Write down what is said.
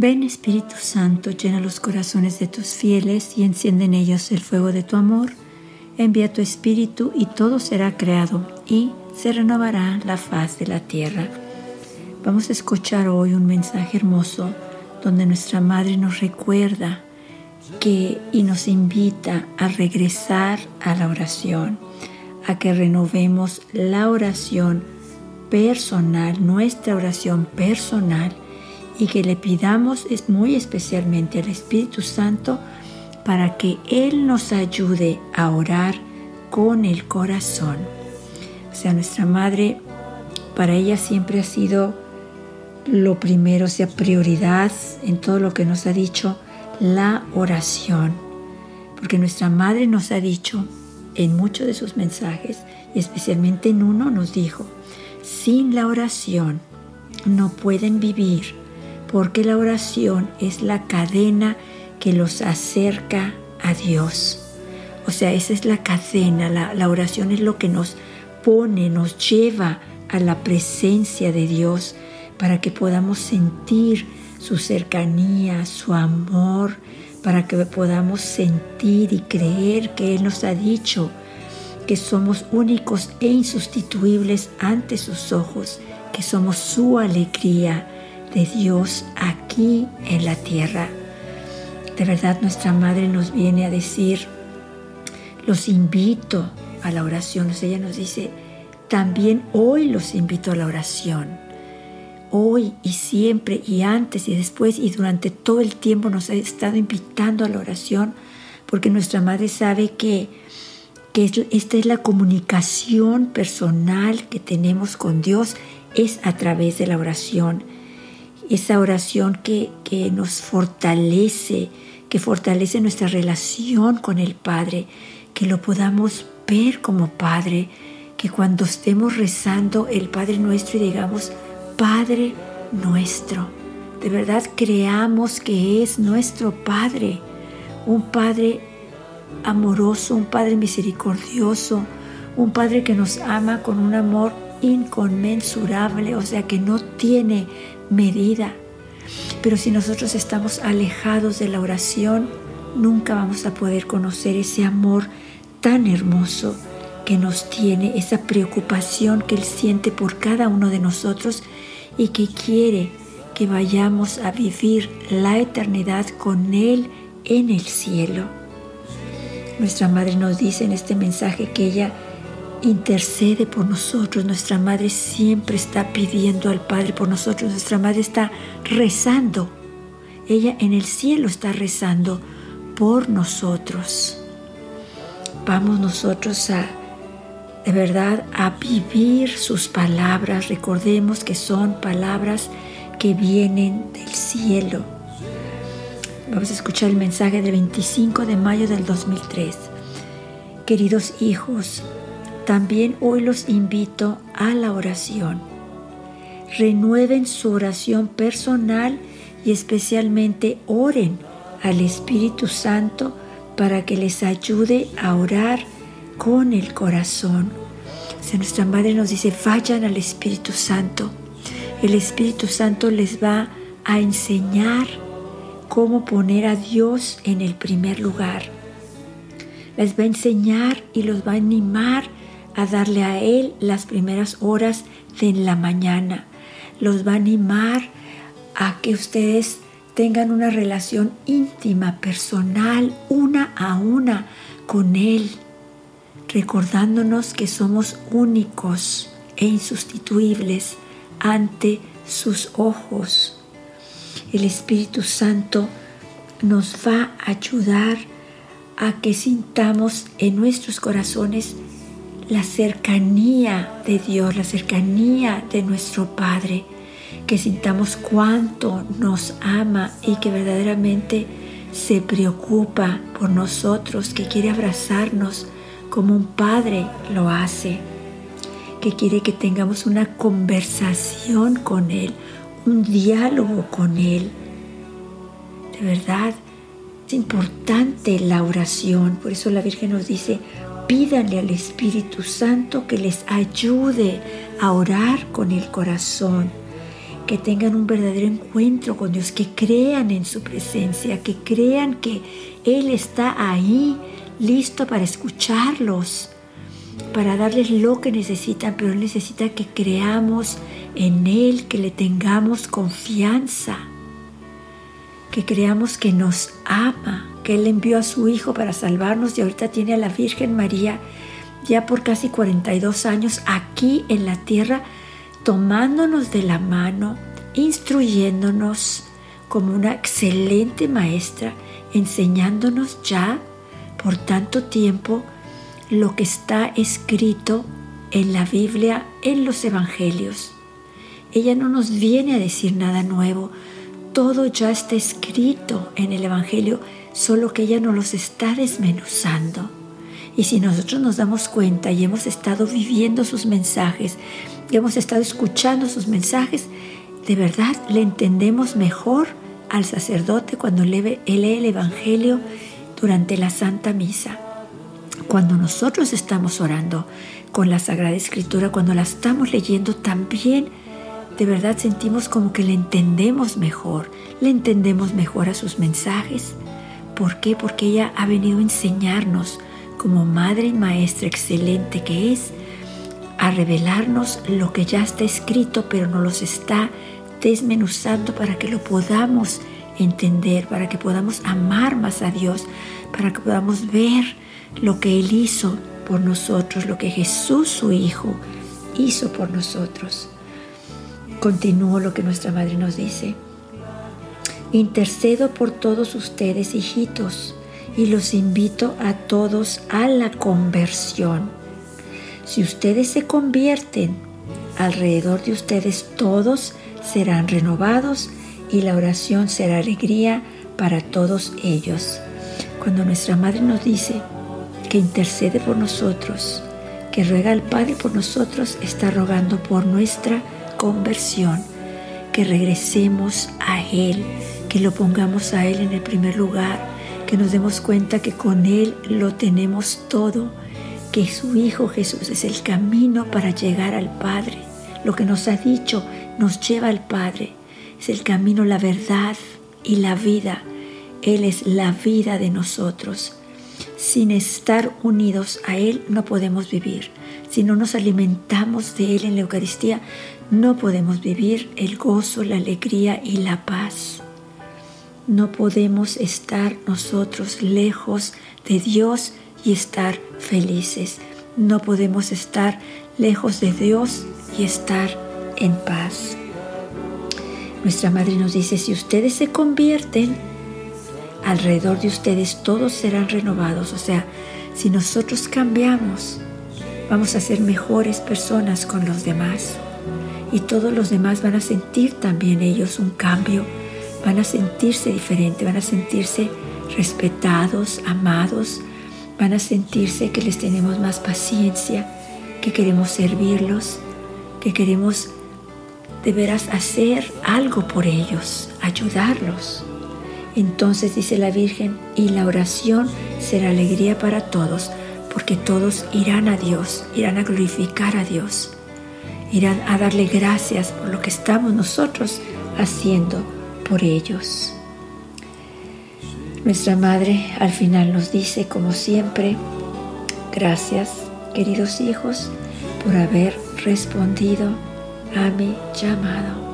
Ven Espíritu Santo, llena los corazones de tus fieles y enciende en ellos el fuego de tu amor. Envía tu Espíritu y todo será creado y se renovará la faz de la tierra. Vamos a escuchar hoy un mensaje hermoso donde nuestra Madre nos recuerda que y nos invita a regresar a la oración, a que renovemos la oración personal, nuestra oración personal y que le pidamos es muy especialmente al Espíritu Santo para que Él nos ayude a orar con el corazón. O sea, nuestra Madre, para ella siempre ha sido lo primero, o sea, prioridad en todo lo que nos ha dicho, la oración. Porque nuestra Madre nos ha dicho en muchos de sus mensajes, y especialmente en uno nos dijo, sin la oración no pueden vivir porque la oración es la cadena que los acerca a Dios. O sea, esa es la cadena, la, oración es lo que nos pone, nos lleva a la presencia de Dios para que podamos sentir su cercanía, su amor, para que podamos sentir y creer que Él nos ha dicho que somos únicos e insustituibles ante sus ojos, que somos su alegría, de Dios aquí en la tierra. De verdad nuestra Madre nos viene a decir, los invito a la oración. ella nos dice, también hoy los invito a la oración. Hoy y siempre y antes y después y durante todo el tiempo nos ha estado invitando a la oración porque nuestra Madre sabe que, que esta es la comunicación personal que tenemos con Dios, es a través de la oración. Esa oración que, nos fortalece, que fortalece nuestra relación con el Padre, que lo podamos ver como Padre, que cuando estemos rezando el Padre nuestro y digamos, Padre nuestro, de verdad creamos que es nuestro Padre, un Padre amoroso, un Padre misericordioso, un Padre que nos ama con un amor inconmensurable, o sea que no tiene medida. Pero si nosotros estamos alejados de la oración, nunca vamos a poder conocer ese amor tan hermoso que nos tiene, esa preocupación que Él siente por cada uno de nosotros y que quiere que vayamos a vivir la eternidad con Él en el cielo. Nuestra Madre nos dice en este mensaje que ella intercede por nosotros. Nuestra Madre siempre está pidiendo al Padre por nosotros. Nuestra Madre está rezando. Ella en el cielo está rezando por nosotros. Vamos nosotros a, de verdad, a vivir sus palabras. Recordemos que son palabras que vienen del cielo. Vamos a escuchar el mensaje del 25 de mayo del 2003. Queridos hijos, también hoy los invito a la oración. Renueven su oración personal y especialmente oren al Espíritu Santo para que les ayude a orar con el corazón. O nuestra Madre nos dice, vayan al Espíritu Santo. El Espíritu Santo les va a enseñar cómo poner a Dios en el primer lugar. Les va a enseñar y los va a animar a darle a Él las primeras horas de la mañana. Los va a animar a que ustedes tengan una relación íntima, personal, una a una con Él, recordándonos que somos únicos e insustituibles ante sus ojos. El Espíritu Santo nos va a ayudar a que sintamos en nuestros corazones la cercanía de Dios, la cercanía de nuestro Padre, que sintamos cuánto nos ama y que verdaderamente se preocupa por nosotros, que quiere abrazarnos como un padre lo hace, que quiere que tengamos una conversación con Él, un diálogo con Él. De verdad, es importante la oración, por eso la Virgen nos dice, pídanle al Espíritu Santo que les ayude a orar con el corazón, que tengan un verdadero encuentro con Dios, que crean en su presencia, que crean que Él está ahí, listo para escucharlos, para darles lo que necesitan, pero Él necesita que creamos en Él, que le tengamos confianza, que creamos que nos ama, que Él envió a su Hijo para salvarnos y ahorita tiene a la Virgen María ya por casi 42 años aquí en la tierra tomándonos de la mano, instruyéndonos como una excelente maestra, enseñándonos ya por tanto tiempo lo que está escrito en la Biblia, en los Evangelios. Ella no nos viene a decir nada nuevo, todo ya está escrito en el Evangelio, solo que ella no los está desmenuzando. Y si nosotros nos damos cuenta y hemos estado viviendo sus mensajes, y hemos estado escuchando sus mensajes, de verdad le entendemos mejor al sacerdote cuando lee, el Evangelio durante la Santa Misa. Cuando nosotros estamos orando con la Sagrada Escritura, cuando la estamos leyendo, también de verdad sentimos como que le entendemos mejor, le entendemos mejor a sus mensajes. ¿Por qué? Porque ella ha venido a enseñarnos como madre y maestra excelente que es, a revelarnos lo que ya está escrito, pero no los está desmenuzando para que lo podamos entender, para que podamos amar más a Dios, para que podamos ver lo que Él hizo por nosotros, lo que Jesús su Hijo hizo por nosotros. Continúo lo que nuestra madre nos dice. Intercedo por todos ustedes, hijitos, y los invito a todos a la conversión si ustedes se convierten, alrededor de ustedes todos serán renovados y la oración será alegría para todos ellos. Cuando nuestra Madre nos dice que intercede por nosotros, que ruega al Padre por nosotros, está rogando por nuestra conversión, que regresemos a Él, que lo pongamos a Él en el primer lugar, que nos demos cuenta que con Él lo tenemos todo que su Hijo Jesús es el camino para llegar al Padre. Lo que nos ha dicho nos lleva al Padre. Es el camino, la verdad y la vida. Él es la vida de nosotros. Sin estar unidos a Él no podemos vivir. Si no nos alimentamos de Él en la Eucaristía, no podemos vivir el gozo, la alegría y la paz. No podemos estar nosotros lejos de Dios y estar felices. No podemos estar lejos de Dios y estar en paz. Nuestra madre nos dice, si ustedes se convierten, alrededor de ustedes todos serán renovados. O sea, si nosotros cambiamos, vamos a ser mejores personas con los demás. Y todos los demás van a sentir también ellos un cambio, van a sentirse diferente, van a sentirse respetados, amados, van a sentirse que les tenemos más paciencia, que queremos servirlos, que queremos de veras hacer algo por ellos, ayudarlos. Entonces dice la Virgen, y la oración será alegría para todos, porque todos irán a Dios, irán a glorificar a Dios, irán a darle gracias por lo que estamos nosotros haciendo por ellos. Nuestra Madre al final nos dice, como siempre, gracias, queridos hijos, por haber respondido a mi llamado.